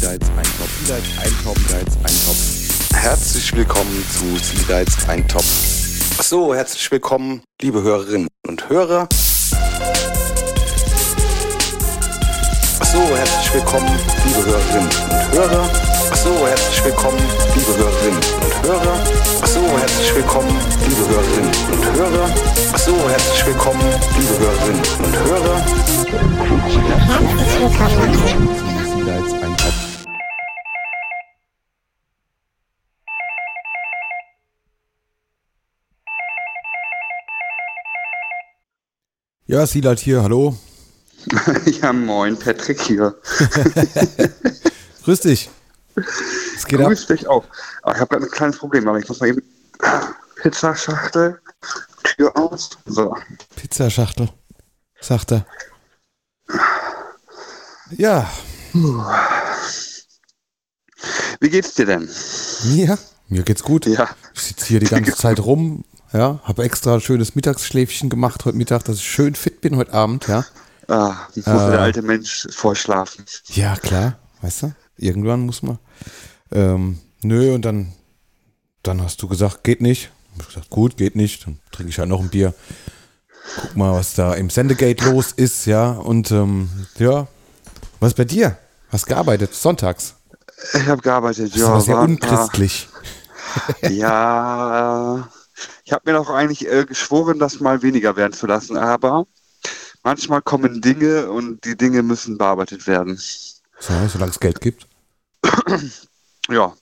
Seagulls Eintopf, Seagulls Eintopf, Seagulls Eintopf. Herzlich willkommen zu Seagulls Eintopf. So, herzlich willkommen, liebe Hörerinnen und Hörer. So, herzlich willkommen, liebe Hörerinnen und Hörer. So, herzlich willkommen, liebe Hörerinnen und Hörer. So, herzlich willkommen, liebe Hörerinnen und Hörer. So, herzlich willkommen, liebe Hörerinnen und Hörer. Herzlich willkommen. Ja, Silat hier, hallo. Ja, moin, Patrick hier. Grüß dich. Es geht ab. Grüß dich auch. Aber ich habe gerade ein kleines Problem, aber ich muss mal eben Pizzaschachtel, Tür aus. So. Pizzaschachtel, sagt er. Ja, Wie geht's dir denn? mir, mir geht's gut. Ja. Ich sitze hier die ganze Zeit rum, ja, habe extra ein schönes Mittagsschläfchen gemacht heute Mittag, dass ich schön fit bin heute Abend, ja. Ah, muss der alte Mensch vorschlafen. Ja, klar, weißt du, irgendwann muss man. Ähm, nö, und dann, dann hast du gesagt, geht nicht. Ich gesagt, gut, geht nicht. Dann trinke ich halt noch ein Bier. Guck mal, was da im Sendegate los ist, ja. Und ähm, ja, was ist bei dir? Hast gearbeitet, sonntags. Ich habe gearbeitet, Das ja. war sehr ein paar- unchristlich. Ja, ich habe mir doch eigentlich äh, geschworen, das mal weniger werden zu lassen, aber manchmal kommen Dinge und die Dinge müssen bearbeitet werden. So, solange es Geld gibt. Ja,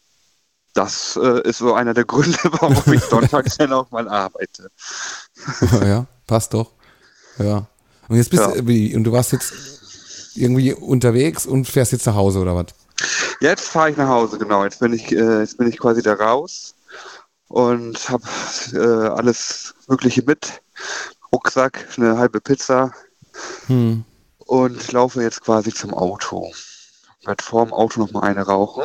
das äh, ist so einer der Gründe, warum ich sonntags dann auch mal arbeite. ja, passt doch. Ja. Und jetzt bist Ja. du, und du warst jetzt irgendwie unterwegs und fährst jetzt nach Hause oder was? Jetzt fahre ich nach Hause, genau. Jetzt bin ich, äh, jetzt bin ich quasi da raus und habe äh, alles Mögliche mit. Rucksack, eine halbe Pizza Hm. und laufe jetzt quasi zum Auto. Werd vor dem Auto noch mal eine rauchen.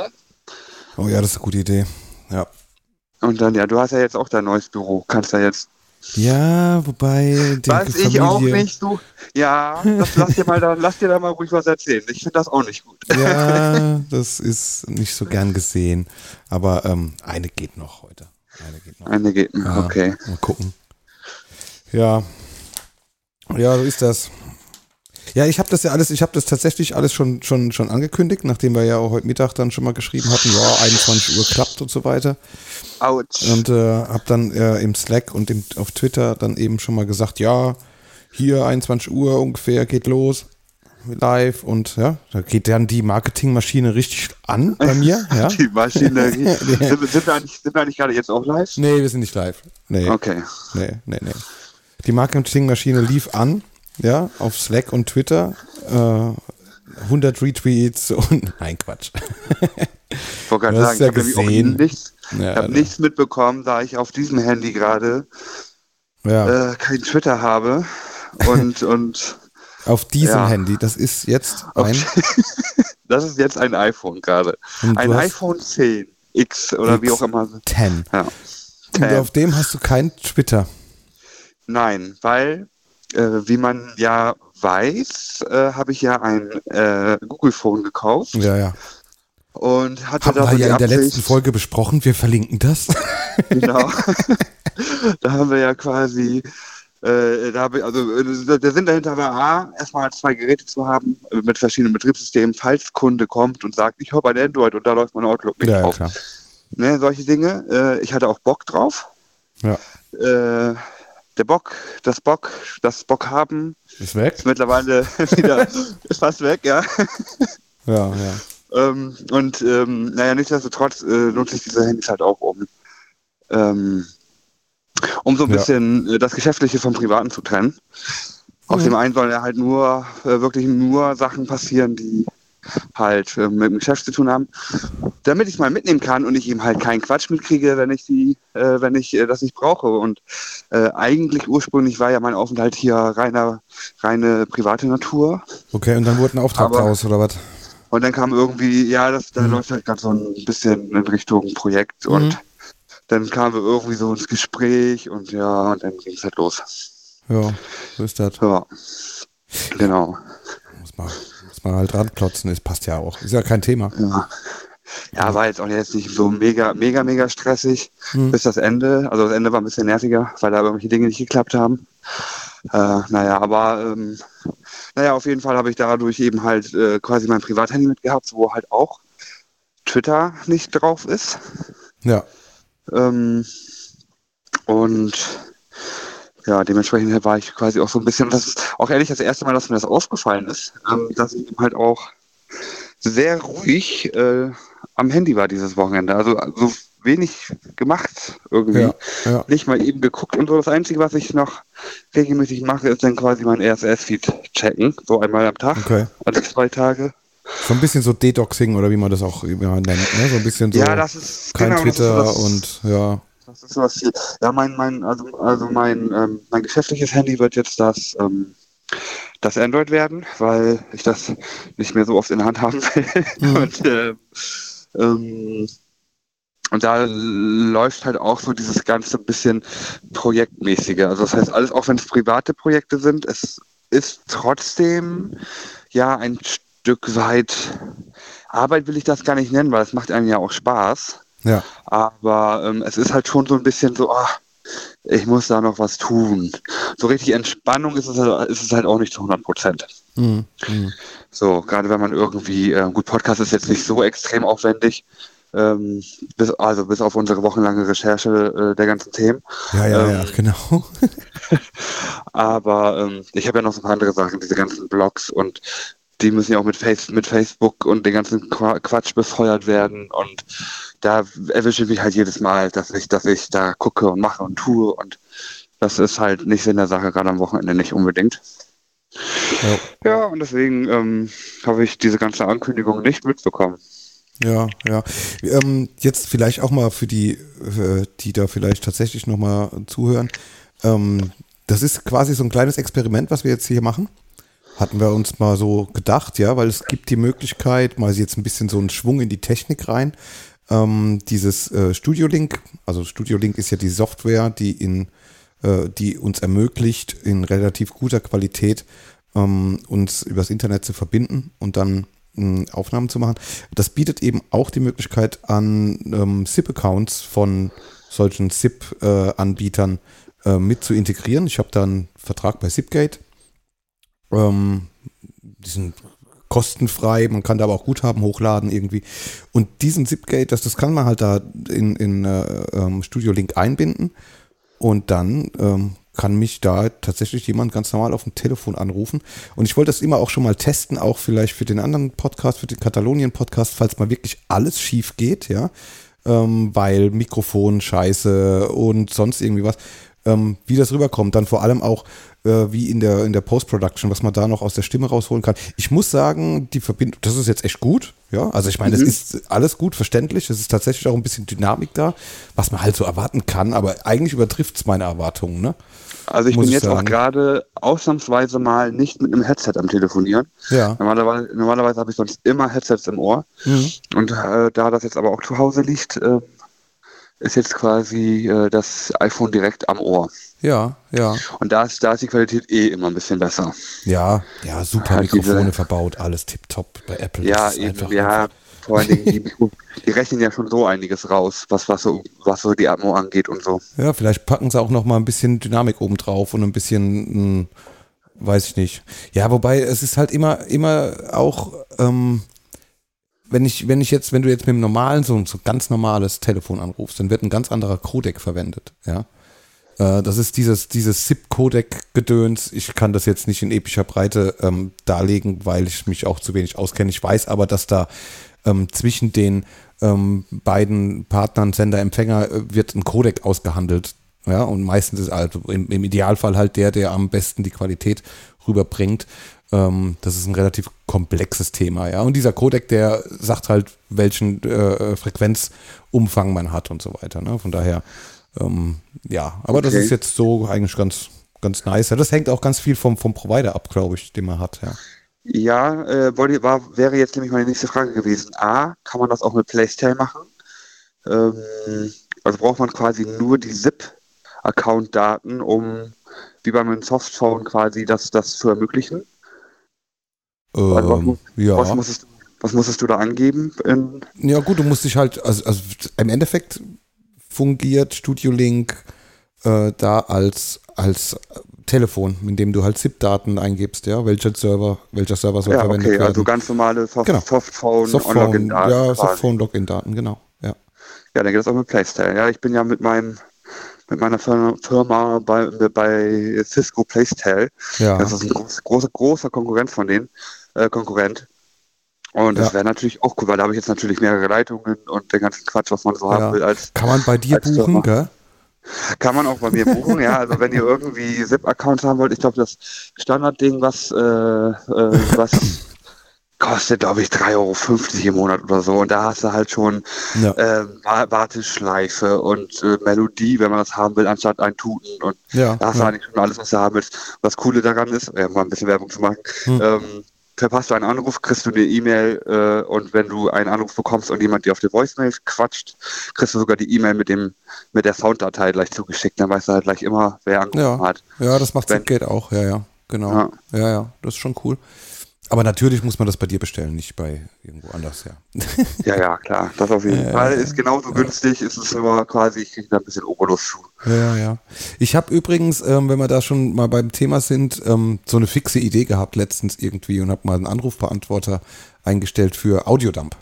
Oh ja, das ist eine gute Idee. Ja. Und dann, ja, du hast ja jetzt auch dein neues Büro. Kannst ja jetzt. Ja, wobei. Weiß ich auch nicht, du. Ja, das lass dir mal da, lass dir da mal ruhig was erzählen. Ich finde das auch nicht gut. Ja, das ist nicht so gern gesehen. Aber ähm, eine geht noch heute. Eine geht noch. Eine geht noch, Ja, okay. Mal gucken. Ja. Ja, so ist das. Ja, ich habe das ja alles, ich habe das tatsächlich alles schon, schon, schon angekündigt, nachdem wir ja auch heute Mittag dann schon mal geschrieben hatten, ja, 21 Uhr klappt und so weiter. Autsch. Und äh, habe dann äh, im Slack und im, auf Twitter dann eben schon mal gesagt, ja, hier 21 Uhr ungefähr geht los, live und ja, da geht dann die Marketingmaschine richtig an bei mir. Ja. Die Maschinerie. sind, wir- sind, wir eigentlich, sind wir eigentlich gerade jetzt auch live? Nee, wir sind nicht live. Nee. Okay. Nee, nee, nee. Die Marketingmaschine lief an, ja, auf Slack und Twitter. Äh, 100 Retweets und nein, Quatsch. Ich wollte gerade sagen, ja ich habe gesehen. nichts, Ja, hab nichts mitbekommen, da ich auf diesem Handy gerade Ja, äh, kein Twitter habe. Und, und auf diesem ja. Handy. Das ist jetzt ein. das ist jetzt ein iPhone gerade. Ein iPhone 10 X oder wie X. auch immer. 10. Ja. Und auf dem hast du kein Twitter. Nein, weil, äh, wie man ja weiß, äh, habe ich ja ein äh, Google Phone gekauft Ja, ja. und hatte Haben da wir ja in der letzten Folge besprochen. Wir verlinken das. Genau. da haben wir ja quasi, äh, da ich, also äh, der Sinn dahinter war A, erstmal zwei Geräte zu haben äh, mit verschiedenen Betriebssystemen, falls Kunde kommt und sagt, ich habe ein Android und da läuft mein Outlook nicht ja, drauf. klar. Ne, solche Dinge. Äh, ich hatte auch Bock drauf. Ja. Äh, der Bock, das Bock, das Bock haben Ist weg. ist mittlerweile wieder ist fast weg, ja. Ja, ja. Ähm, und ähm, naja, nichtsdestotrotz äh, nutze ich diese Handys halt auch um, ähm, um so ein Ja. bisschen äh, das Geschäftliche vom Privaten zu trennen. Auf Mhm. dem einen sollen ja halt nur, äh, wirklich nur Sachen passieren, die halt äh, mit dem Geschäft zu tun haben, damit ich es mal mitnehmen kann und ich eben halt keinen Quatsch mitkriege, wenn ich die, äh, wenn ich äh, das nicht brauche. Und äh, eigentlich ursprünglich war ja mein Aufenthalt hier reiner, reine private Natur. Okay, und dann wurde ein Auftrag Aber- draus, oder was? Und dann kam irgendwie, ja, das, da Mhm. läuft halt gerade so ein bisschen in Richtung Projekt und Mhm. Dann kamen wir irgendwie so ins Gespräch und ja, und dann ging es halt los. Ja, so ist das. Ja, genau. muss man, muss man halt ranklotzen, es passt ja auch. Ist ja kein Thema. Ja. Ja, war jetzt auch jetzt nicht so mega, mega, mega stressig Hm. bis das Ende. Also das Ende war ein bisschen nerviger, weil da irgendwelche Dinge nicht geklappt haben. Äh, naja, aber ähm, naja, auf jeden Fall habe ich dadurch eben halt äh, quasi mein Privathandy mitgehabt, wo halt auch Twitter nicht drauf ist. Ja. Ähm, und ja, dementsprechend war ich quasi auch so ein bisschen, das ist auch ehrlich das erste Mal, dass mir das aufgefallen ist, ähm, dass ich halt auch sehr ruhig äh, am Handy war dieses Wochenende. Also so wenig gemacht irgendwie. Ja, ja. Nicht mal eben geguckt und so. Das Einzige, was ich noch regelmäßig mache, ist dann quasi mein RSS-Feed checken. So einmal am Tag, Okay. alle zwei Tage. So ein bisschen so Detoxing oder wie man das auch immer nennt, ne? So ein bisschen so ja, das ist kein genau, das ist Twitter das- und ja. Das ist was viel. Ja, mein, mein, also, also mein, ähm, mein geschäftliches Handy wird jetzt das, ähm, das Android werden, weil ich das nicht mehr so oft in der Hand haben will. Mhm. Und, ähm, ähm, und da läuft halt auch so dieses ganze bisschen projektmäßige. Also das heißt, alles, auch wenn es private Projekte sind, es ist trotzdem ja ein Stück weit Arbeit will ich das gar nicht nennen, weil es macht einem ja auch Spaß. Ja. Aber ähm, es ist halt schon so ein bisschen so, ah, ich muss da noch was tun. So richtig Entspannung ist es halt, ist es halt auch nicht zu 100 Prozent. Mhm. Mhm. So, gerade wenn man irgendwie, äh, gut, Podcast ist jetzt nicht so extrem aufwendig, ähm, bis, also bis auf unsere wochenlange Recherche äh, der ganzen Themen. Ja, ja, ja, Ähm, genau. Aber ähm, ich habe ja noch so ein paar andere Sachen, diese ganzen Blogs und die müssen ja auch mit, Face mit Facebook und den ganzen Qua- Quatsch befeuert werden. Und da erwische ich mich halt jedes Mal, dass ich, dass ich da gucke und mache und tue. Und das ist halt nicht Sinn der Sache, gerade am Wochenende nicht unbedingt. Ja. Ja, und deswegen ähm, habe ich diese ganze Ankündigung nicht mitbekommen. Ja, ja. Ähm, jetzt vielleicht auch mal für die, äh, die da vielleicht tatsächlich nochmal zuhören. Ähm, das ist quasi so ein kleines Experiment, was wir jetzt hier machen. Hatten wir uns mal so gedacht, ja, weil es gibt die Möglichkeit, mal jetzt ein bisschen so einen Schwung in die Technik rein. Ähm, dieses äh, Studio Link, also Studio Link ist ja die Software, die in äh, die uns ermöglicht, in relativ guter Qualität ähm, uns übers Internet zu verbinden und dann mh, Aufnahmen zu machen. Das bietet eben auch die Möglichkeit an, ähm, SIP-Accounts von solchen SIP-Anbietern äh, mit zu integrieren. Ich habe da einen Vertrag bei SIPGate. Ähm, die sind kostenfrei, man kann da aber auch Guthaben hochladen irgendwie. Und diesen SIPGate, das, das kann man halt da in, in äh, ähm, Studio Link einbinden und dann ähm, kann mich da tatsächlich jemand ganz normal auf dem Telefon anrufen. Und ich wollte das immer auch schon mal testen, auch vielleicht für den anderen Podcast, für den Katalonien-Podcast, falls mal wirklich alles schief geht, ja. Ähm, weil Mikrofon scheiße und sonst irgendwie was. Ähm, wie das rüberkommt, dann vor allem auch äh, wie in der, in der Post-Production, was man da noch aus der Stimme rausholen kann. Ich muss sagen, die Verbindung, das ist jetzt echt gut, ja. Also ich meine, es Mhm. ist alles gut verständlich, es ist tatsächlich auch ein bisschen Dynamik da, was man halt so erwarten kann, aber eigentlich übertrifft es meine Erwartungen, ne? Also ich Muss bin ich jetzt auch sagen. gerade ausnahmsweise mal nicht mit einem Headset am Telefonieren. Ja. Normalerweise, normalerweise habe ich sonst immer Headsets im Ohr. Mhm. Und äh, da das jetzt aber auch zu Hause liegt, äh, ist jetzt quasi äh, das iPhone direkt am Ohr. Ja, ja. Und da ist, da ist die Qualität eh immer ein bisschen besser. Ja, ja, super Halt diese- Mikrofone verbaut, alles tipptopp bei Apple. Ja, eben, ja, vor allen Dingen, die, die rechnen ja schon so einiges raus, was, was, so, was so die Atmo angeht und so. Ja, vielleicht packen sie auch noch mal ein bisschen Dynamik oben drauf und ein bisschen, mh, weiß ich nicht. Ja, wobei es ist halt immer, immer auch, ähm, wenn ich, wenn ich jetzt, wenn du jetzt mit dem normalen, so, so ganz normales Telefon anrufst, dann wird ein ganz anderer Codec verwendet, ja. Äh, Das ist dieses, dieses SIP-Codec-Gedöns. Ich kann das jetzt nicht in epischer Breite ähm, darlegen, weil ich mich auch zu wenig auskenne. Ich weiß aber, dass da ähm, zwischen den ähm, beiden Partnern, Sender, Empfänger, äh, wird ein Codec ausgehandelt. Ja, und meistens ist also im, im Idealfall halt der, der am besten die Qualität rüberbringt. Ähm, das ist ein relativ komplexes Thema, ja. Und dieser Codec, der sagt halt, welchen äh, Frequenzumfang man hat und so weiter. Ne? Von daher, ähm, ja, aber das Okay. ist jetzt so eigentlich ganz, ganz nice. Das hängt auch ganz viel vom, vom Provider ab, glaube ich, den man hat, ja. Ja, äh, wollte, war, wäre jetzt nämlich meine nächste Frage gewesen. A, kann man das auch mit Playstyle machen? Ähm, also braucht man quasi nur die ZIP-Account-Daten, um wie bei meinem Softphone quasi das, das zu ermöglichen? Was, was, Ähm, mu- ja. was, musstest, du- was musstest du da angeben? Ja, gut, du musst dich halt, also, also im Endeffekt fungiert Studio Link äh, da als, als Telefon, in dem du halt ZIP-Daten eingibst, ja, welcher Server, welcher Server soll ja, verwendet okay, werden. also ganz normale Soft Genau. Softphone, Softphone, On-Login-Daten ja. Softphone-Login-Daten, genau, ja. Ja, dann geht das auch mit Playstyle. Ja, ich bin ja mit meinem mit meiner Firma, bei, bei Cisco Playstyle. Ja, Das ist ein groß, großer, großer Konkurrent von denen, äh, Konkurrent. Und das Ja. wäre natürlich auch cool, weil da habe ich jetzt natürlich mehrere Leitungen und den ganzen Quatsch, was man so Ja. haben will. Als kann man bei dir als Firma. buchen, gell? kann man auch bei mir buchen, ja. Also wenn ihr irgendwie SIP-Accounts haben wollt, ich glaube das Standardding, was äh, äh, was kostet, glaube ich, 3,50 Euro im Monat oder so. Und da hast du halt schon Ja. Wa- Warteschleife und äh, Melodie, wenn man das haben will, anstatt ein Tuten. Und Ja, da hast du ja. eigentlich schon alles, was du haben willst. Was Coole daran ist, äh, mal ein bisschen Werbung zu machen, Hm. ähm, verpasst du einen Anruf, kriegst du eine E-Mail äh, und wenn du einen Anruf bekommst und jemand dir auf die Voicemail quatscht, kriegst du sogar die E-Mail mit dem mit der Sounddatei gleich zugeschickt. Dann weißt du halt gleich immer, wer angerufen Ja. hat. Ja, das macht Zipgate auch, ja, ja, genau. Ja. Ja. ja, das ist schon cool. Aber natürlich muss man das bei dir bestellen, nicht bei irgendwo anders, ja. Ja, ja, klar. Das auf jeden Fall ist genauso günstig, ist es aber quasi, ich kriege da ein bisschen Obolus zu. Ja, ja, ja. Ich habe übrigens, ähm, wenn wir da schon mal beim Thema sind, ähm, so eine fixe Idee gehabt letztens irgendwie und habe mal einen Anrufbeantworter eingestellt für Audiodump.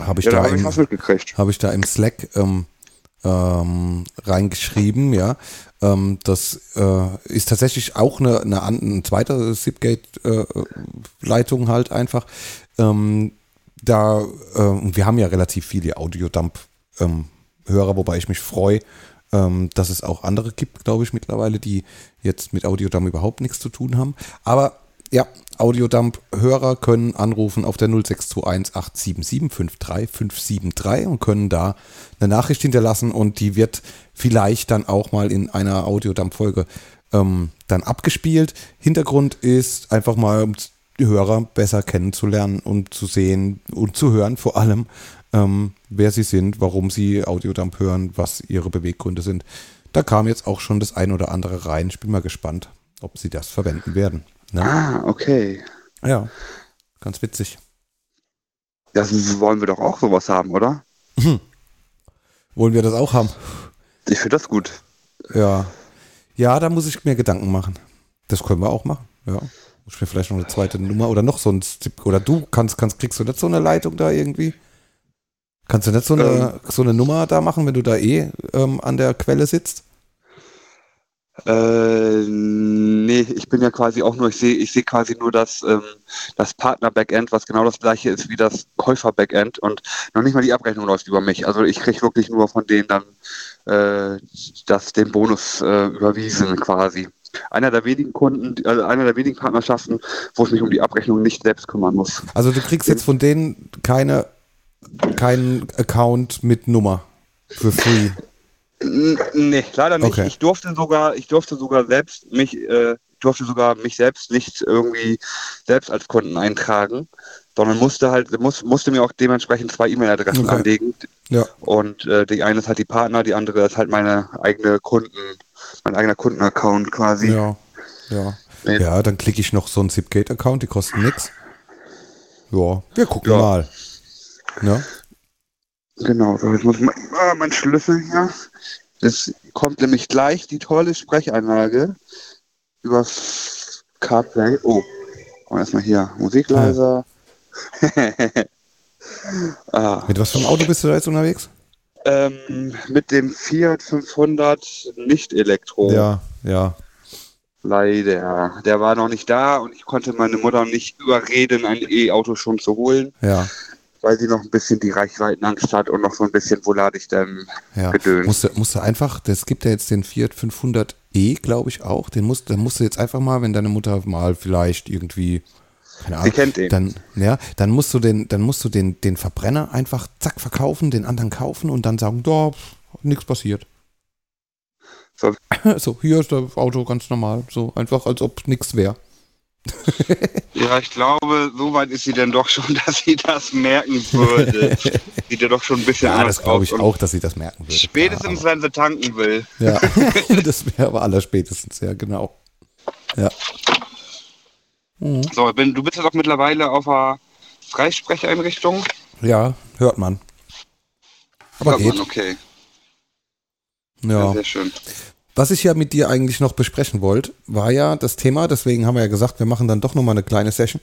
Habe ich, Ja, da habe ich im- habe ich da im Slack ähm, ähm, reingeschrieben, ja. Ähm, das äh, ist tatsächlich auch eine, eine, eine zweite Zipgate-Leitung halt einfach. Ähm, da, äh, wir haben ja relativ viele Audiodump-Hörer, wobei ich mich freue, ähm, dass es auch andere gibt, glaube ich, mittlerweile, die jetzt mit Audiodump überhaupt nichts zu tun haben. Aber ja, Audiodump-Hörer können anrufen auf der 0621 877 53573 und können da eine Nachricht hinterlassen und die wird vielleicht dann auch mal in einer Audiodump-Folge ähm, dann abgespielt. Hintergrund ist einfach mal, um die Hörer besser kennenzulernen und zu sehen und zu hören vor allem, ähm, wer sie sind, warum sie Audiodump hören, was ihre Beweggründe sind. Da kam jetzt auch schon das ein oder andere rein. Ich bin mal gespannt, ob sie das verwenden werden. Ne? Ah, okay. Ja, ganz witzig. Das wollen wir doch auch sowas haben, oder? Wollen wir das auch haben? Ich finde das gut. Ja. Ja, da muss ich mir Gedanken machen. Das können wir auch machen. Ja. Muss ich mir vielleicht noch eine zweite Nummer oder noch so ein Tipp. Oder du kannst, kannst, kriegst du nicht so eine Leitung da irgendwie? Kannst du nicht so eine, so eine Nummer da machen, wenn du da eh ähm, an der Quelle sitzt? Äh, nee, ich bin ja quasi auch nur, ich sehe ich sehe quasi nur das, ähm, das Partner-Backend, was genau das gleiche ist wie das Käufer-Backend und noch nicht mal die Abrechnung läuft über mich. Also ich kriege wirklich nur von denen dann äh, das, den Bonus äh, überwiesen quasi. Einer der wenigen Kunden, also einer der wenigen Partnerschaften, wo ich mich um die Abrechnung nicht selbst kümmern muss. Also du kriegst jetzt von denen keine, keinen Account mit Nummer für free. Nee, leider nicht. Okay. Ich durfte sogar, ich durfte sogar selbst mich, äh, ich durfte sogar mich selbst nicht irgendwie selbst als Kunden eintragen, sondern musste halt, muss, musste mir auch dementsprechend zwei E-Mail-Adressen Okay. anlegen. Ja. Und äh, die eine ist halt die Partner, die andere ist halt meine eigene Kunden, mein eigener Kundenaccount quasi. Ja, ja. Nee. Ja, dann klicke ich noch so einen Zipgate-Account, die kosten nix. Ja, wir gucken Ja. mal. Ne? Genau, so jetzt muss ich mal, ah, mein Schlüssel hier. Es kommt nämlich gleich die tolle Sprecheinlage über CarPlay. Oh, und erstmal hier Musik leiser. ah, Mit was für einem Auto bist du da jetzt unterwegs? ähm, mit dem Fiat 500 nicht Elektro. Ja, ja. Leider. Der war noch nicht da und ich konnte meine Mutter nicht überreden, ein E-Auto schon zu holen, Ja, weil sie noch ein bisschen die Reichweitenangst hat und noch so ein bisschen, wo lade ich denn ja. Gedöns. Musst du, einfach, das gibt ja jetzt den Fiat 500e, glaube ich auch. Den musst, den musst du jetzt einfach mal, wenn deine Mutter mal vielleicht irgendwie, keine Ahnung, Sie kennt den. dann, ja, dann musst du den, dann musst du den, den Verbrenner einfach zack verkaufen, den anderen kaufen und dann sagen, da, nichts passiert. So. so, hier ist das Auto ganz normal, so einfach, als ob nichts wäre. Ja, ich glaube, so weit ist sie denn doch schon, dass sie das merken würde. Sieht ja doch schon ein bisschen Ja, das glaube ich auch, dass sie das merken würde. Spätestens, wenn sie tanken will. Ja, ja. das wäre aber aller spätestens, ja, genau. Ja. Mhm. So, bin, du bist ja doch mittlerweile auf einer Freisprecheinrichtung. Ja, hört man. Aber Hört geht. man, okay. Ja. Ja. sehr schön. Was ich ja mit dir eigentlich noch besprechen wollte, war ja das Thema, deswegen haben wir ja gesagt, wir machen dann doch nochmal eine kleine Session.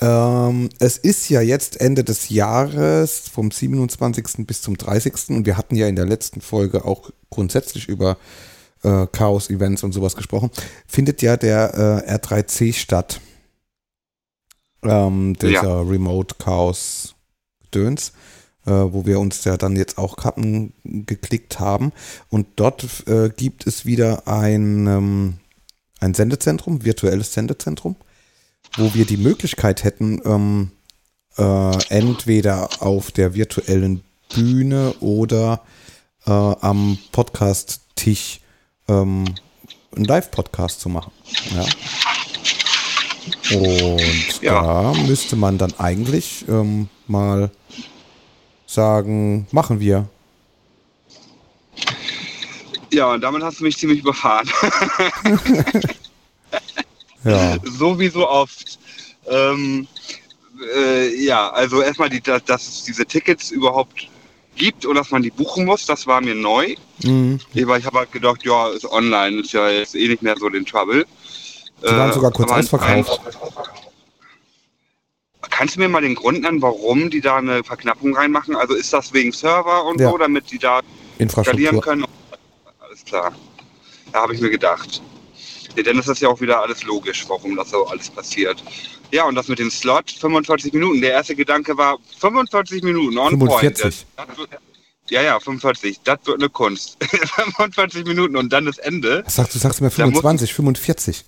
Ähm, es ist ja jetzt Ende des Jahres vom 27. bis zum 30. und wir hatten ja in der letzten Folge auch grundsätzlich über äh, Chaos-Events und sowas gesprochen. Findet ja der äh, R3C statt. Ähm, dieser Ja. Remote Chaos Döns, äh, wo wir uns ja dann jetzt auch Karten geklickt haben. Und dort äh, gibt es wieder ein, ähm, ein Sendezentrum, virtuelles Sendezentrum, wo wir die Möglichkeit hätten, ähm, äh, entweder auf der virtuellen Bühne oder äh, am Podcast-Tisch ähm, einen Live-Podcast zu machen. Ja. Und Ja. da müsste man dann eigentlich ähm, mal sagen, machen wir. Ja, und damit hast du mich ziemlich überfahren. Ja. so wie so oft. Ähm, äh, ja, also erstmal, die, dass, dass es diese Tickets überhaupt gibt und dass man die buchen muss, das war mir neu. Mhm. Ich, habe halt gedacht, ja, ist online, ist ja jetzt eh nicht mehr so den Trouble. Die waren sogar kurz ausverkauft. Kannst du mir mal den Grund nennen, warum die da eine Verknappung reinmachen? Also ist das wegen Server und Ja. so, damit die da skalieren Infrastruktur. können? Alles klar. Da habe ich mir gedacht. Nee, ist das ja auch wieder alles logisch, warum das so alles passiert. Ja, und das mit dem Slot, 45 Minuten. Der erste Gedanke war 45 Minuten on 45. point. Wird, ja, ja, 45. Das wird eine Kunst. 45 Minuten und dann das Ende. Sagst du? Sagst mir Da muss- 25, 45?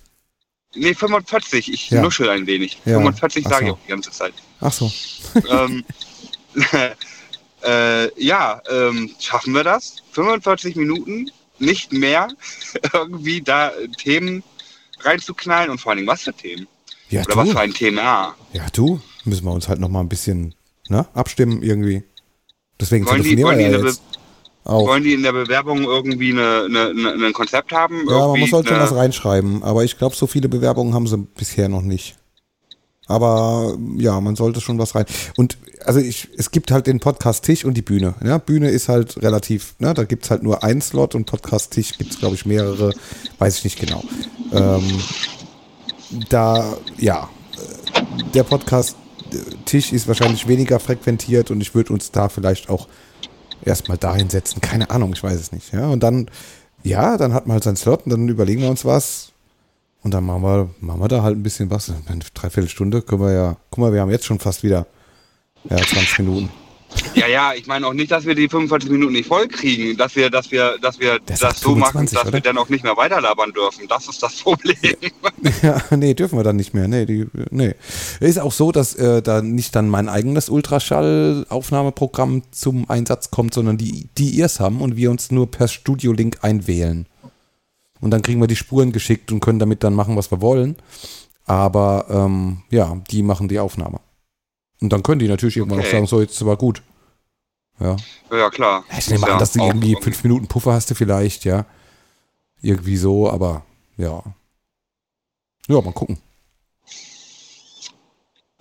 Nee, 45. Ich Ja. nuschel ein wenig. Ja. 45 Ach sage ich so. auch die ganze Zeit. Ach so. ähm, äh, ja, ähm, schaffen wir das? 45 Minuten, nicht mehr, irgendwie da Themen reinzuknallen und vor allen Dingen was für Themen? Ja, Oder was du. für ein Thema? Ja, du. Müssen wir uns halt noch mal ein bisschen ne, abstimmen irgendwie. Deswegen Wollen die, telefonieren wollen, die wir ja jetzt auch. wollen die in der Bewerbung irgendwie eine, eine, eine, ein Konzept haben? Ja, man Irgendwie sollte schon was reinschreiben. Aber ich glaube, so viele Bewerbungen haben sie bisher noch nicht. Aber ja, man sollte schon was rein. Und also ich, es gibt halt den Podcast-Tisch und die Bühne. Ja, Bühne ist halt relativ, ne, da gibt es halt nur ein Slot und Podcast-Tisch gibt es, glaube ich, mehrere, weiß ich nicht genau. Ähm, da, ja, äh, der Podcast-Tisch ist wahrscheinlich weniger frequentiert und ich würde uns da vielleicht auch erstmal dahin setzen. Keine Ahnung, ich weiß es nicht. Ja, und dann, ja, dann hat man halt seinen Slot und dann überlegen wir uns was. Und dann machen wir, machen wir da halt ein bisschen was. Eine Dreiviertelstunde können wir ja, guck mal, wir haben jetzt schon fast wieder ja, 20 Minuten. Ja, ja, ich meine auch nicht, dass wir die 45 Minuten nicht voll kriegen, dass wir, dass wir, dass wir das sagt so machen, 25, dass oder? wir dann auch nicht mehr weiterlabern dürfen. Das ist das Problem. Ja, nee, dürfen wir dann nicht mehr. Nee, die, nee. Ist auch so, dass äh, da nicht dann mein eigenes Ultraschall-Aufnahmeprogramm zum Einsatz kommt, sondern die, die ihr es haben und wir uns nur per Studio-Link einwählen. Und dann kriegen wir die Spuren geschickt und können damit dann machen, was wir wollen. Aber ähm, ja, die machen die Aufnahme. Und dann können die natürlich irgendwann Okay. auch sagen, so, jetzt ist aber gut. Ja. ja, klar. Ich nehme ja an, dass du irgendwie fünf Minuten Puffer hast du vielleicht, ja. Irgendwie so, aber ja. Ja, mal gucken.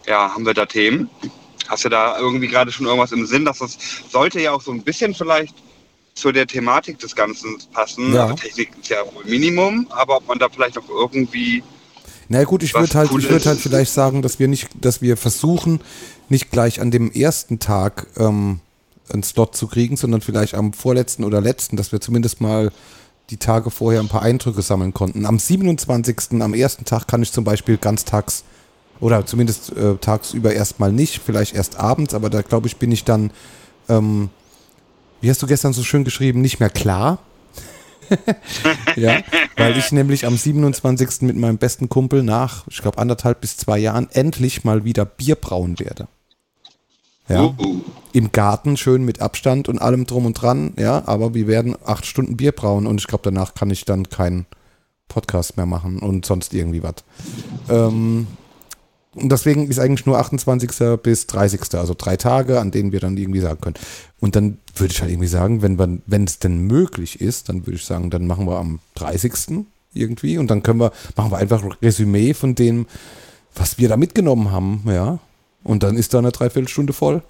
Ja, haben wir da Themen? Hast du da irgendwie gerade schon irgendwas im Sinn, dass das sollte ja auch so ein bisschen vielleicht zu der Thematik des Ganzen passen. Ja. Also Technik ist ja wohl Minimum, aber ob man da vielleicht auch irgendwie Na gut, ich würde halt, cool ich würde ist. halt vielleicht sagen, dass wir nicht, dass wir versuchen, nicht gleich an dem ersten Tag ähm, einen Slot zu kriegen, sondern vielleicht am vorletzten oder letzten, dass wir zumindest mal die Tage vorher ein paar Eindrücke sammeln konnten. Am 27. am ersten Tag kann ich zum Beispiel ganztags oder zumindest äh, tagsüber erstmal nicht, vielleicht erst abends, aber da glaube ich, bin ich dann, ähm, wie hast du gestern so schön geschrieben, nicht mehr klar. Ja, weil ich nämlich am 27. mit meinem besten Kumpel nach, ich glaube, anderthalb bis zwei Jahren endlich mal wieder Bier brauen werde. Ja, Uh, im Garten schön mit Abstand und allem drum und dran, ja, aber wir werden acht Stunden Bier brauen und ich glaube, danach kann ich dann keinen Podcast mehr machen und sonst irgendwie was. Ähm, und deswegen ist eigentlich nur 28. bis 30. also drei Tage, an denen wir dann irgendwie sagen können. Und dann würde ich halt irgendwie sagen, wenn wir, wenn es denn möglich ist, dann würde ich sagen, dann machen wir am 30. irgendwie und dann können wir, machen wir einfach ein Resümee von dem, was wir da mitgenommen haben, ja. Und dann ist da eine Dreiviertelstunde voll.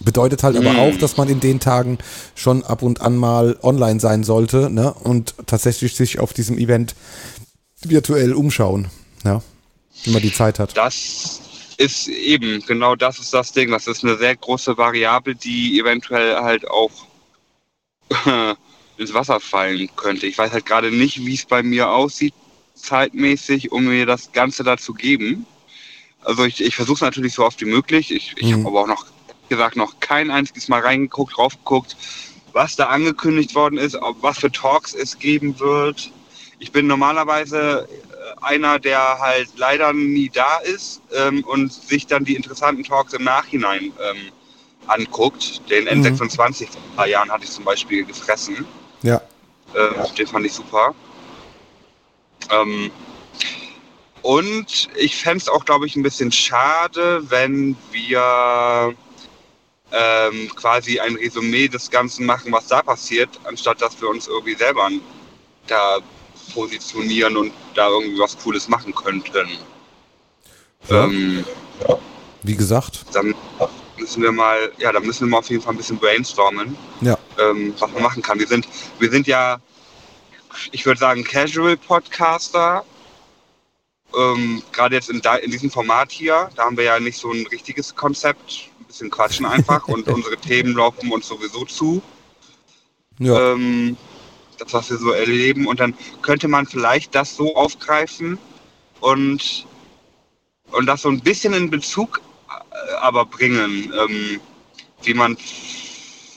Bedeutet halt aber Mm. auch, dass man in den Tagen schon ab und an mal online sein sollte, ne? Und tatsächlich sich auf diesem Event virtuell umschauen, ja. Wenn man die Zeit hat. Das ist eben, genau das ist das Ding. Das ist eine sehr große Variable, die eventuell halt auch ins Wasser fallen könnte. Ich weiß halt gerade nicht, wie es bei mir aussieht, zeitmäßig, um mir das Ganze da zu geben. Also ich, ich versuche es natürlich so oft wie möglich. Ich, ich Mhm. habe aber auch noch gesagt noch kein einziges Mal reingeguckt, draufgeguckt, was da angekündigt worden ist, ob was für Talks es geben wird. Ich bin normalerweise einer, der halt leider nie da ist ähm, und sich dann die interessanten Talks im Nachhinein ähm, anguckt. Den Mhm. N26 vor ein paar Jahren hatte ich zum Beispiel gefressen. Ja. Ähm, den fand ich super. Ähm, und ich fände es auch, glaube ich, ein bisschen schade, wenn wir ähm, quasi ein Resümee des Ganzen machen, was da passiert, anstatt dass wir uns irgendwie selber da positionieren und da irgendwie was Cooles machen könnten. Ja. Ähm, Wie gesagt, dann müssen wir mal, ja, da müssen wir mal auf jeden Fall ein bisschen brainstormen, ja. ähm, was man machen kann. Wir sind, wir sind ja, ich würde sagen, Casual Podcaster. Ähm, Gerade jetzt in, in diesem Format hier, da haben wir ja nicht so ein richtiges Konzept, ein bisschen quatschen einfach und unsere Themen laufen uns sowieso zu. Ja. Ähm, das, was wir so erleben. Und dann könnte man vielleicht das so aufgreifen und, und das so ein bisschen in Bezug äh, aber bringen, ähm, wie man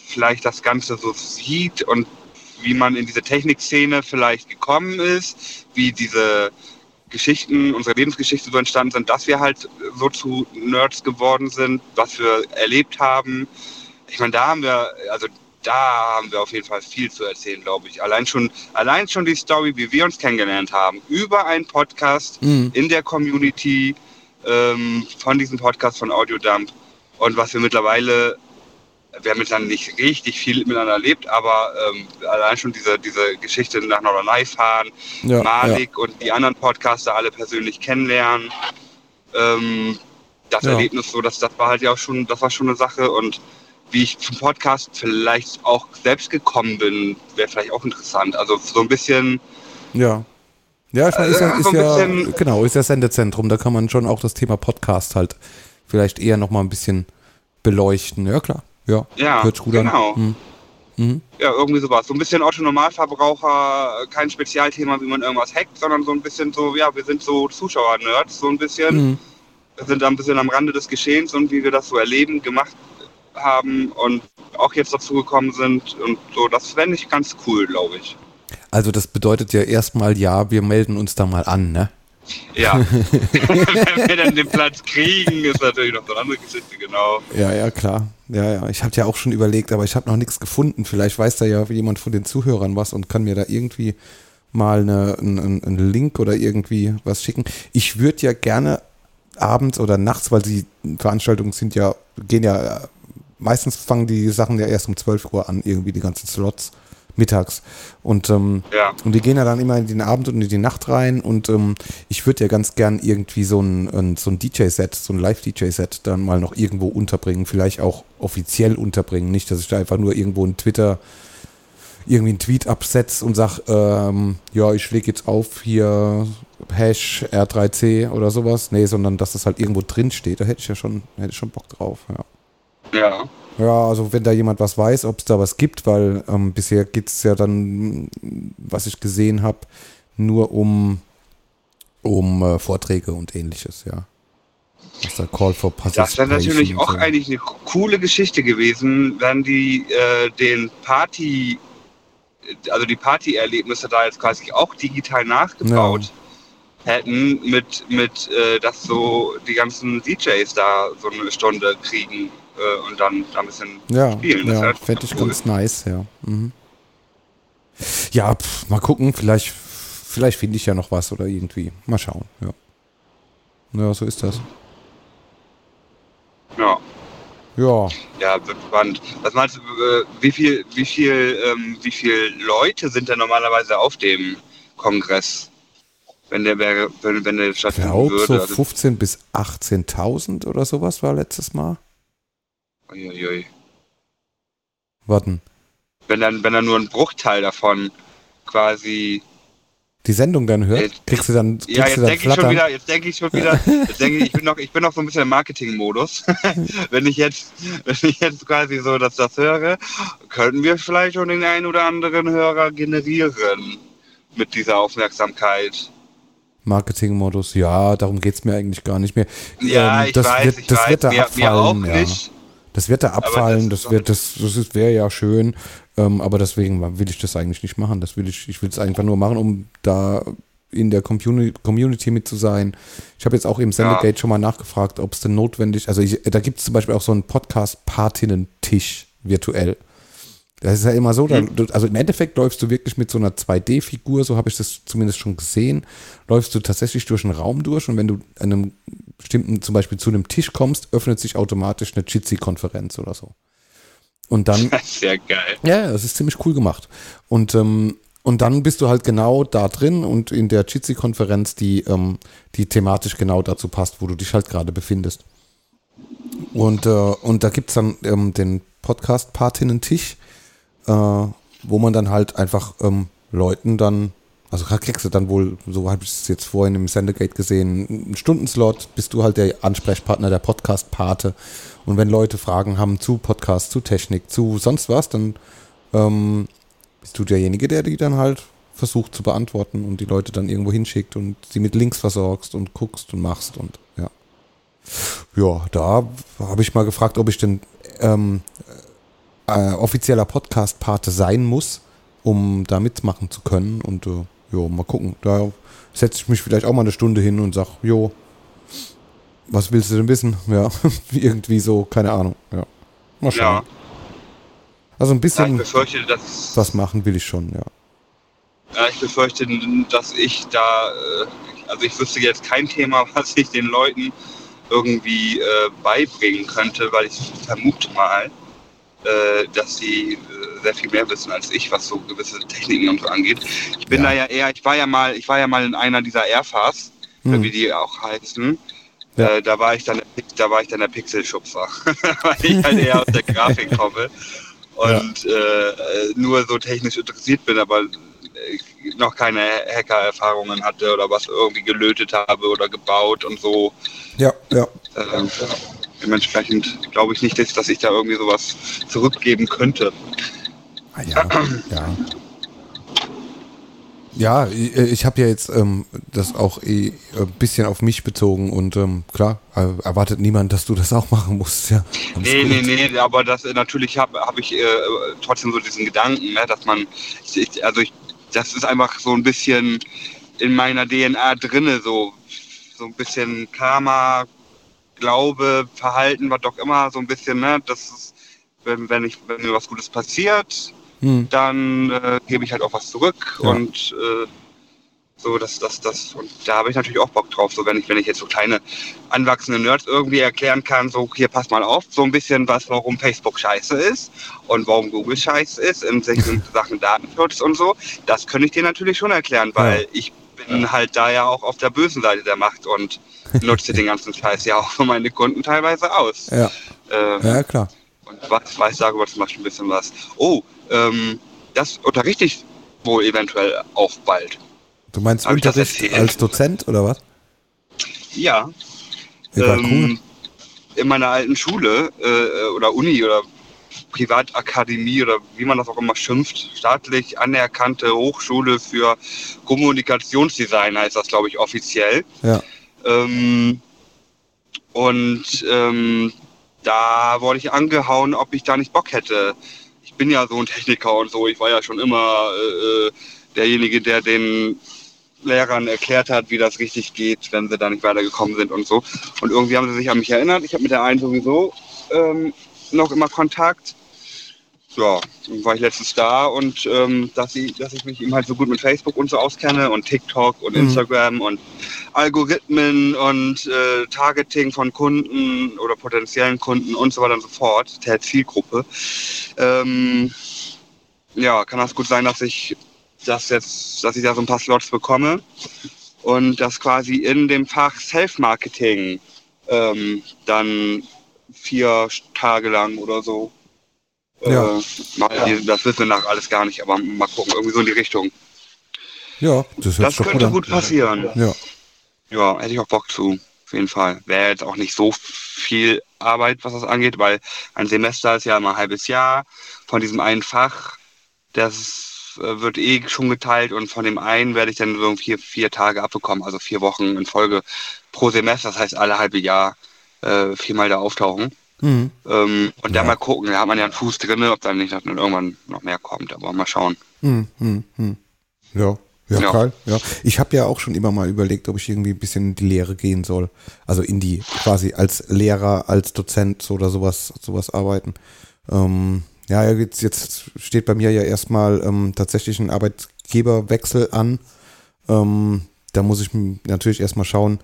vielleicht das Ganze so sieht und wie man in diese Technikszene vielleicht gekommen ist, wie diese Geschichten, unsere Lebensgeschichte so entstanden sind, dass wir halt so zu Nerds geworden sind, was wir erlebt haben. Ich meine, da haben wir, also da haben wir auf jeden Fall viel zu erzählen, glaube ich. Allein schon, allein schon die Story, wie wir uns kennengelernt haben, über einen Podcast Mhm. in der Community ähm, von diesem Podcast von Audiodump und was wir mittlerweile, wir haben miteinander nicht richtig viel miteinander erlebt, aber ähm, allein schon diese, diese Geschichte nach Norderney fahren, Ja, ja. Malik und die anderen Podcaster alle persönlich kennenlernen. Ähm, das Ja. Erlebnis so, das, das war halt ja auch schon, das war schon eine Sache und wie ich zum Podcast vielleicht auch selbst gekommen bin, wäre vielleicht auch interessant. Also so ein bisschen, Ja. Ja, ich meine, ist ja, Äh, ist so ja genau, ist ja Sendezentrum, da kann man schon auch das Thema Podcast halt vielleicht eher nochmal ein bisschen beleuchten. Ja, klar. Ja, ja, hört gut genau. an. Mhm. Ja, irgendwie sowas. So ein bisschen Otto Normalverbraucher, kein Spezialthema, wie man irgendwas hackt, sondern so ein bisschen so, ja, wir sind so Zuschauer-Nerds, so ein bisschen. Mhm. Wir sind da ein bisschen am Rande des Geschehens und wie wir das so erleben, gemacht haben und auch jetzt dazu gekommen sind und so. Das fände ich ganz cool, glaube ich. Also das bedeutet ja erstmal, ja, wir melden uns da mal an, ne? Ja. Wenn wir dann den Platz kriegen, ist natürlich noch so eine andere Geschichte, genau. Ja, ja, klar. Ja, ja. Ich habe ja auch schon überlegt, aber ich habe noch nichts gefunden. Vielleicht weiß da ja jemand von den Zuhörern was und kann mir da irgendwie mal eine, einen, einen Link oder irgendwie was schicken. Ich würde ja gerne abends oder nachts, weil die Veranstaltungen sind ja, gehen ja, meistens fangen die Sachen ja erst um 12 Uhr an, irgendwie die ganzen Slots mittags. Und ähm, Ja. und die gehen ja dann immer in den Abend und in die Nacht rein und ähm, ich würde ja ganz gern irgendwie so ein, ein, so ein DJ-Set, so ein Live-DJ-Set dann mal noch irgendwo unterbringen, vielleicht auch offiziell unterbringen, nicht, dass ich da einfach nur irgendwo ein Twitter, irgendwie einen Tweet absetze und sag, ähm, ja, ich lege jetzt auf hier Hash R3C oder sowas. Nee, sondern dass das halt irgendwo drin steht, da hätte ich ja schon, hätte ich schon Bock drauf, ja. Ja. Ja, also wenn da jemand was weiß, ob es da was gibt, weil ähm, bisher geht es ja dann, was ich gesehen habe, nur um, um äh, Vorträge und ähnliches, ja. Was da Call for Das wäre natürlich auch so. eigentlich eine coole Geschichte gewesen, wenn die äh, den Party, also die Partyerlebnisse da jetzt quasi auch digital nachgebaut hätten, mit, mit äh, dass so die ganzen DJs da so eine Stunde kriegen äh, und dann da ein bisschen Ja, spielen. Das ja wär fände ich cool. ganz nice, ja. Mhm. Ja, pf, mal gucken, vielleicht, vielleicht finde ich ja noch was oder irgendwie. Mal schauen, ja. Ja, so ist das. Ja. Ja, Ja, wird spannend. Was meinst du, äh, wie viel, wie viel, ähm, wie viel Leute sind denn normalerweise auf dem Kongress? wenn der wenn, wenn der Ich stattfinden glaube, würde. so Also, 15.000 bis 18.000 oder sowas war letztes Mal. Uiuiui. Warten. wenn dann, wenn dann nur ein Bruchteil davon quasi. Die Sendung dann hört, Jetzt- kriegst du dann, kriegst Ja, jetzt denke ich schon wieder, jetzt denke ich schon wieder, jetzt denke ich, ich bin noch, ich bin noch so ein bisschen im Marketing-Modus. wenn ich jetzt, wenn ich jetzt quasi so das, das höre, könnten wir vielleicht schon den einen oder anderen Hörer generieren mit dieser Aufmerksamkeit. Marketingmodus, ja, darum geht es mir eigentlich gar nicht mehr. Ja, Ähm, ich das weiß, wird, ich das weiß, wird da mir, mir auch abfallen, ja. nicht. Das wird da abfallen, das das, ist wird, das, das ist- wäre ja schön, ähm, aber deswegen will ich das eigentlich nicht machen. Das will ich, ich will es einfach nur machen, um da in der Community, Community mit zu sein. Ich habe jetzt auch im Sendegate schon mal nachgefragt, ob es denn notwendig, also ich, da gibt es zum Beispiel auch so einen Podcast-Partinnen-Tisch virtuell. Das ist ja immer so, da, du- also im Endeffekt läufst du wirklich mit so einer 2D-Figur, so habe ich das zumindest schon gesehen, läufst du tatsächlich durch einen Raum durch und wenn du an einem bestimmten, zum Beispiel zu einem Tisch kommst, öffnet sich automatisch eine Jitsi-Konferenz oder so. Und dann, Sehr geil. ja, das ist ziemlich cool gemacht. Und, ähm, und dann bist du halt genau da drin und in der Jitsi-Konferenz, die, ähm, die thematisch genau dazu passt, wo du dich halt gerade befindest. Und, äh, und da gibt es dann ähm, den Podcast-Partinnen-Tisch, äh, wo man dann halt einfach ähm, Leuten dann, also kriegst du dann wohl, so habe ich es jetzt vorhin im Sendegate gesehen, einen Stundenslot, bist du halt der Ansprechpartner, der Podcast-Pate. Und wenn Leute Fragen haben zu Podcast, zu Technik, zu sonst was, dann ähm, bist du derjenige, der die dann halt versucht zu beantworten und die Leute dann irgendwo hinschickt und sie mit Links versorgst und guckst und machst und ja. Ja, da habe ich mal gefragt, ob ich denn ähm, äh, offizieller Podcast-Pate sein muss, um da mitmachen zu können. Und äh, jo, mal gucken. Da setze ich mich vielleicht auch mal eine Stunde hin und sag, jo, was willst du denn wissen? Ja, irgendwie so, keine Ahnung. Ja. Mal schauen. Ja, Also ein ja, ich bisschen befürchte, dass was machen will ich schon, ja. Ja, ich befürchte, dass ich da, äh, also ich wüsste jetzt kein Thema, was ich den Leuten irgendwie äh, beibringen könnte, weil ich vermute mal, äh, dass sie äh, sehr viel mehr wissen als ich, was so gewisse Techniken und so angeht. Ich bin Ja. da ja eher, ich war ja mal, ich war ja mal in einer dieser Airfars, Hm. oder wie die auch heißen. Ja. Äh, da war ich dann, da war ich dann der Pixelschubser, weil ich halt eher aus der Grafik komme und äh, äh, nur so technisch interessiert bin, aber äh, noch keine Hacker-Erfahrungen hatte oder was irgendwie gelötet habe oder gebaut und so. Ja, ja. Ähm, dementsprechend glaube ich nicht, dass, ich da irgendwie sowas zurückgeben könnte. Ah, ja, ja. Ja, ich, ich habe ja jetzt ähm, das auch eh ein bisschen auf mich bezogen und ähm, klar, äh, erwartet niemand, dass du das auch machen musst, ja. Nee, gut. nee, nee, aber das äh, natürlich habe hab ich äh, trotzdem so diesen Gedanken, ne, dass man, ich, also ich, das ist einfach so ein bisschen in meiner DNA drinne, so, so ein bisschen Karma, Glaube, Verhalten, was doch immer, so ein bisschen, ne, das ist, wenn, wenn, ich, wenn mir was Gutes passiert, Hm. dann äh, gebe ich halt auch was zurück Ja. und äh, so, das, das, das, und da habe ich natürlich auch Bock drauf, so wenn ich, wenn ich jetzt so kleine anwachsende Nerds irgendwie erklären kann, so hier pass mal auf, so ein bisschen was, warum Facebook scheiße ist und warum Google scheiße ist in Sachen Datenschutz und so, das könnte ich dir natürlich schon erklären, weil ich bin halt da ja auch auf der bösen Seite der Macht und nutze den ganzen Scheiß ja auch für meine Kunden teilweise aus. Ja, Äh, ja, klar. und was weiß darüber zum Beispiel ein bisschen was. Oh, ähm, das unterrichte ich wohl eventuell auch bald. Du meinst Hab Unterricht als Dozent oder was? Ja. Ja, ähm, cool. In meiner alten Schule äh, oder Uni oder Privatakademie oder wie man das auch immer schimpft, staatlich anerkannte Hochschule für Kommunikationsdesign heißt das, glaube ich, offiziell. Ja. Ähm, und ähm, da wurde ich angehauen, ob ich da nicht Bock hätte. Ich bin ja so ein Techniker und so. Ich war ja schon immer äh, äh, derjenige, der den Lehrern erklärt hat, wie das richtig geht, wenn sie da nicht weitergekommen sind und so. Und irgendwie haben sie sich an mich erinnert. Ich habe mit der einen sowieso ähm, noch immer Kontakt. Ja, war ich letztens da und ähm, dass, ich, dass ich mich eben halt so gut mit Facebook und so auskenne und TikTok und Mhm. Instagram und Algorithmen und äh, Targeting von Kunden oder potenziellen Kunden und so weiter und so fort, der Zielgruppe. Ähm, ja, kann das gut sein, dass ich das jetzt, dass ich da so ein paar Slots bekomme. und das quasi in dem Fach Self-Marketing ähm, dann vier Tage lang oder so. Ja. Äh, die, das wissen wir nach alles gar nicht, aber mal gucken, irgendwie so in die Richtung. Ja, das, Das könnte an. gut passieren. Ja. Ja, hätte ich auch Bock zu. Auf jeden Fall. Wäre jetzt auch nicht so viel Arbeit, was das angeht, weil ein Semester ist ja immer ein halbes Jahr. Von diesem einen Fach, das äh, wird eh schon geteilt und von dem einen werde ich dann so vier, vier Tage abbekommen, also vier Wochen in Folge pro Semester. Das heißt, alle halbe Jahr äh, viermal da auftauchen. Mhm. Ähm, und Ja. dann mal gucken, da hat man ja einen Fuß drin, ob dann nicht noch, irgendwann noch mehr kommt. Aber mal schauen. Hm, hm, hm. Ja, ja, Ja. geil. Ja. Ich habe ja auch schon immer mal überlegt, ob ich irgendwie ein bisschen in die Lehre gehen soll. Also in die quasi als Lehrer, als Dozent so oder sowas, sowas arbeiten. Ähm, ja, jetzt, jetzt steht bei mir ja erstmal ähm, tatsächlich ein Arbeitgeberwechsel an. Ähm, da muss ich natürlich erstmal schauen,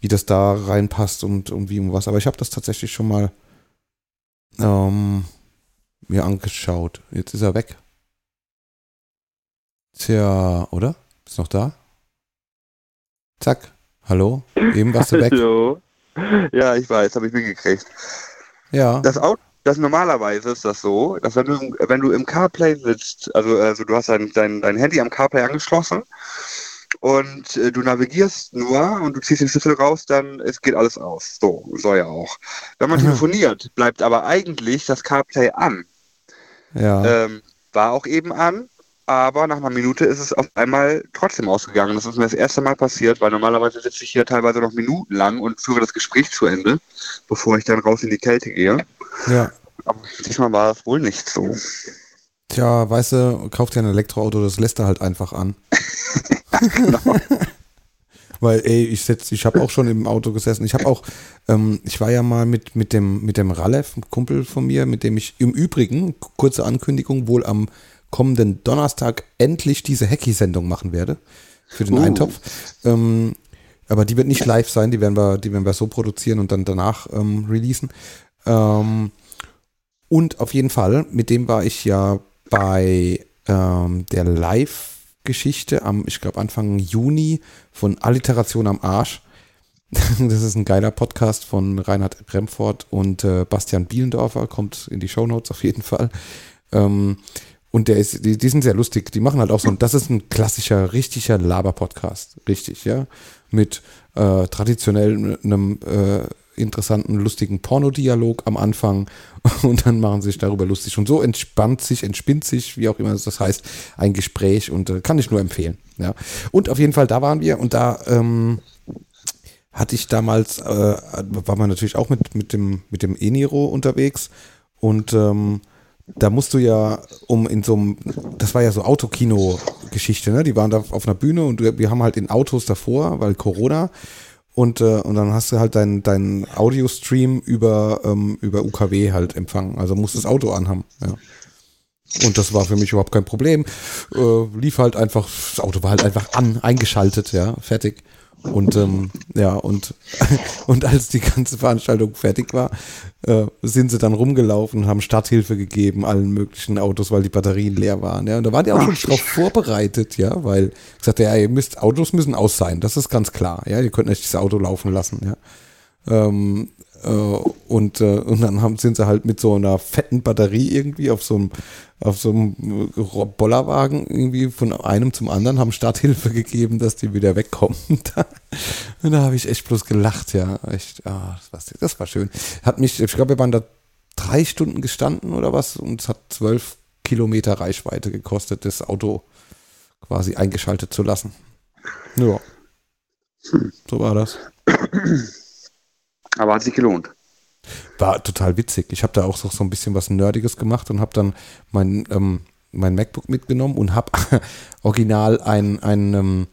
wie das da reinpasst und, und wie und was. Aber ich habe das tatsächlich schon mal ähm, mir angeschaut. Jetzt ist er weg. Tja, oder? Bist noch da? Zack. Hallo? Eben warst du weg. Jo. Ja, ich weiß, habe ich mitgekriegt. Ja. Das Auto, das normalerweise ist das so, dass wenn du, im- wenn du im CarPlay sitzt, also, also du hast dein, dein, dein Handy am CarPlay angeschlossen und äh, du navigierst nur und du ziehst den Schlüssel raus, dann es geht alles aus. So, soll ja auch. Wenn man Mhm. telefoniert, bleibt aber eigentlich das CarPlay an. Ja. Ähm, war auch eben an, aber nach einer Minute ist es auf einmal trotzdem ausgegangen. Das ist mir das erste Mal passiert, weil normalerweise sitze ich hier teilweise noch minutenlang und führe das Gespräch zu Ende, bevor ich dann raus in die Kälte gehe. ja. Aber diesmal war es wohl nicht so. Tja, weißt du, kauft dir ein Elektroauto, das lässt er halt einfach an. Weil, ey, ich setz, ich habe auch schon im Auto gesessen. Ich habe auch, ähm, ich war ja mal mit, mit dem, mit dem Ralef, ein Kumpel von mir, mit dem ich im Übrigen, kurze Ankündigung, wohl am kommenden Donnerstag endlich diese Hacky-Sendung machen werde. Für den Uh. Eintopf. Ähm, aber die wird nicht live sein, die werden wir, die werden wir so produzieren und dann danach ähm, releasen. Ähm, und auf jeden Fall, mit dem war ich ja bei ähm, der Live-Geschichte am, ich glaube, Anfang Juni von Alliteration am Arsch. Das ist ein geiler Podcast von Reinhard Remford und äh, Bastian Bielendorfer, kommt in die Shownotes auf jeden Fall. Ähm, und der ist, die, die sind sehr lustig. Die machen halt auch so, das ist ein klassischer, richtiger Laber-Podcast. Richtig, ja. Mit äh, traditionell einem äh, interessanten, lustigen Pornodialog am Anfang und dann machen sie sich darüber lustig. Und so entspannt sich, entspinnt sich, wie auch immer das heißt, ein Gespräch und äh, kann ich nur empfehlen. Ja. Und auf jeden Fall, da waren wir und da ähm, hatte ich damals, äh, war man natürlich auch mit, mit dem, mit dem E-Niro unterwegs und ähm, da musst du ja, um in so einem, das war ja so Autokino-Geschichte, ne? Die waren da auf einer Bühne und wir wir haben halt in Autos davor, weil Corona. Und, äh, und dann hast du halt deinen dein Audio-Stream über, ähm, über UKW halt empfangen. Also musst das Auto anhaben, ja. Und das war für mich überhaupt kein Problem. Äh, lief halt einfach, das Auto war halt einfach an, eingeschaltet, ja, fertig. Und ähm, ja, und, und als die ganze Veranstaltung fertig war, äh, sind sie dann rumgelaufen und haben Starthilfe gegeben, allen möglichen Autos, weil die Batterien leer waren. Ja. Und da waren die auch schon drauf vorbereitet, ja, weil gesagt, ja, ihr müsst, Autos müssen aus sein, das ist ganz klar. Ja, ihr könnt nicht das Auto laufen lassen, ja. Ähm, äh, und, äh, und dann haben, sind sie halt mit so einer fetten Batterie irgendwie auf so einem, auf so einem äh, Bollerwagen irgendwie von einem zum anderen, haben Starthilfe gegeben, dass die wieder wegkommen. und da habe ich echt bloß gelacht, ja. Echt, ah, das, war, das war schön. Hat mich, ich glaube, wir waren da drei Stunden gestanden oder was und es hat zwölf Kilometer Reichweite gekostet, das Auto quasi eingeschaltet zu lassen. Ja. So war das. Aber hat sich gelohnt. War total witzig. Ich habe da auch so, so ein bisschen was Nerdiges gemacht und habe dann mein, ähm, mein MacBook mitgenommen und habe original ein, ein ähm,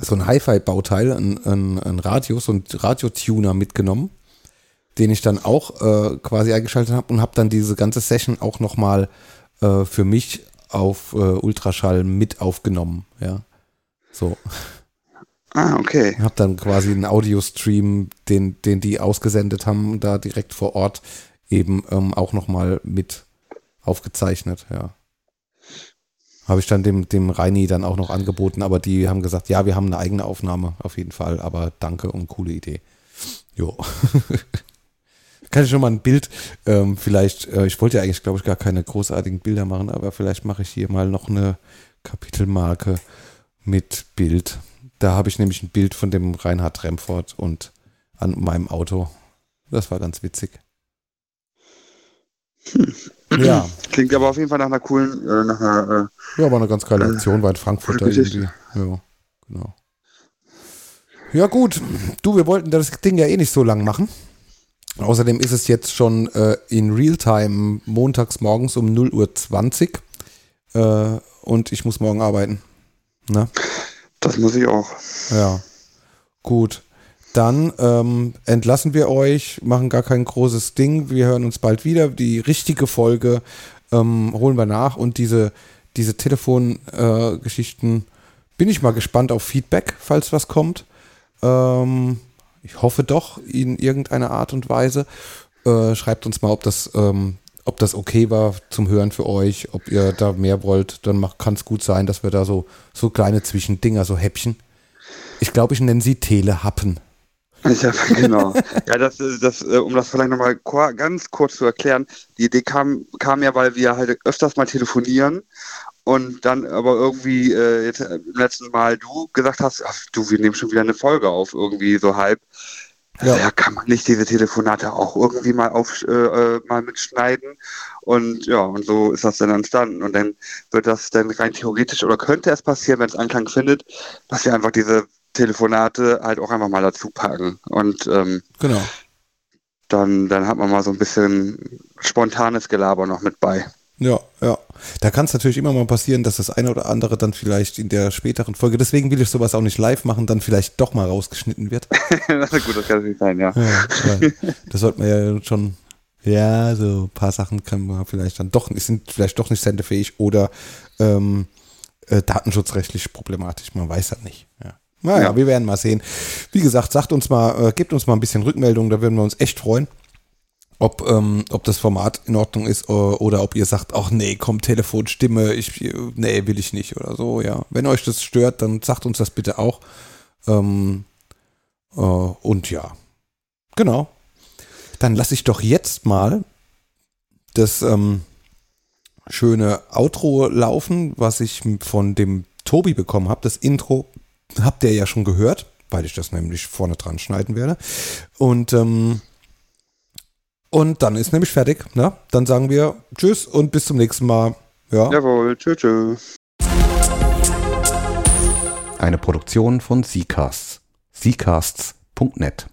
so ein Hi-Fi-Bauteil, ein, ein, ein Radio, so ein Radiotuner mitgenommen, den ich dann auch äh, quasi eingeschaltet habe und habe dann diese ganze Session auch nochmal äh, für mich auf äh, Ultraschall mit aufgenommen. Ja, so. Ah, okay. Hab dann quasi einen Audio-Stream, den, den die ausgesendet haben, da direkt vor Ort eben ähm, auch nochmal mit aufgezeichnet, ja. Habe ich dann dem, dem Reini dann auch noch angeboten, aber die haben gesagt, ja, wir haben eine eigene Aufnahme auf jeden Fall, aber danke und coole Idee. Jo. Kann ich schon mal ein Bild, ähm, vielleicht, äh, ich wollte ja eigentlich, glaube ich, gar keine großartigen Bilder machen, aber vielleicht mache ich hier mal noch eine Kapitelmarke mit Bild. Da habe ich nämlich ein Bild von dem Reinhard Remford und an meinem Auto. Das war ganz witzig. Hm. Ja. Klingt aber auf jeden Fall nach einer coolen, äh, nach einer, äh, Ja, war eine ganz geile Aktion, war in Frankfurt da irgendwie. Ja, genau. Ja, gut. Du, wir wollten das Ding ja eh nicht so lang machen. Außerdem ist es jetzt schon äh, in Realtime montags morgens um 0.20 Uhr. Äh, und ich muss morgen arbeiten. Ne? Das muss ich auch. Ja. Gut. Dann ähm, entlassen wir euch, machen gar kein großes Ding. Wir hören uns bald wieder. Die richtige Folge ähm, holen wir nach und diese, diese Telefongeschichten äh, bin ich mal gespannt auf Feedback, falls was kommt. Ähm, ich hoffe doch in irgendeiner Art und Weise. Äh, schreibt uns mal, ob das, ähm, ob das okay war zum Hören für euch, ob ihr da mehr wollt. Dann kann es gut sein, dass wir da so, so kleine Zwischendinger, so Häppchen. Ich glaube, ich nenne sie Telehappen. Ja, genau. ja, das, das, äh, um das vielleicht nochmal ganz kurz zu erklären, die Idee kam, kam ja, weil wir halt öfters mal telefonieren und dann aber irgendwie äh, jetzt im letzten Mal du gesagt hast, ach, du, wir nehmen schon wieder eine Folge auf, irgendwie so halb. Ja. ja, kann man nicht diese Telefonate auch irgendwie mal auf äh, äh, mal mitschneiden und ja und so ist das dann entstanden und dann wird das dann rein theoretisch oder könnte es passieren, wenn es Anklang findet, dass wir einfach diese Telefonate halt auch einfach mal dazu packen. Und ähm, genau. dann, dann hat man mal so ein bisschen spontanes Gelaber noch mit bei. Ja, ja. Da kann es natürlich immer mal passieren, dass das eine oder andere dann vielleicht in der späteren Folge, deswegen will ich sowas auch nicht live machen, dann vielleicht doch mal rausgeschnitten wird. Gut, das kann natürlich sein, ja. ja das sollte man ja schon, ja, so ein paar Sachen kann man vielleicht dann doch, sind vielleicht doch nicht sendefähig oder ähm, äh, datenschutzrechtlich problematisch, man weiß das nicht. Ja. Naja, ja. wir werden mal sehen. Wie gesagt, sagt uns mal, äh, gebt uns mal ein bisschen Rückmeldung, da würden wir uns echt freuen. Ob, ähm, ob das Format in Ordnung ist oder, äh, oder ob ihr sagt, ach nee, komm, Telefonstimme, ich, nee, will ich nicht oder so, ja. Wenn euch das stört, dann sagt uns das bitte auch. Ähm, äh, und ja, genau. Dann lasse ich doch jetzt mal das ähm, schöne Outro laufen, was ich von dem Tobi bekommen habe, das Intro habt ihr ja schon gehört, weil ich das nämlich vorne dran schneiden werde. Und, ähm, und dann ist nämlich fertig. Ne? Dann sagen wir Tschüss und bis zum nächsten Mal. Ja. Jawohl, tschüss. tschüss. Eine Produktion von Seacasts. Seacasts.net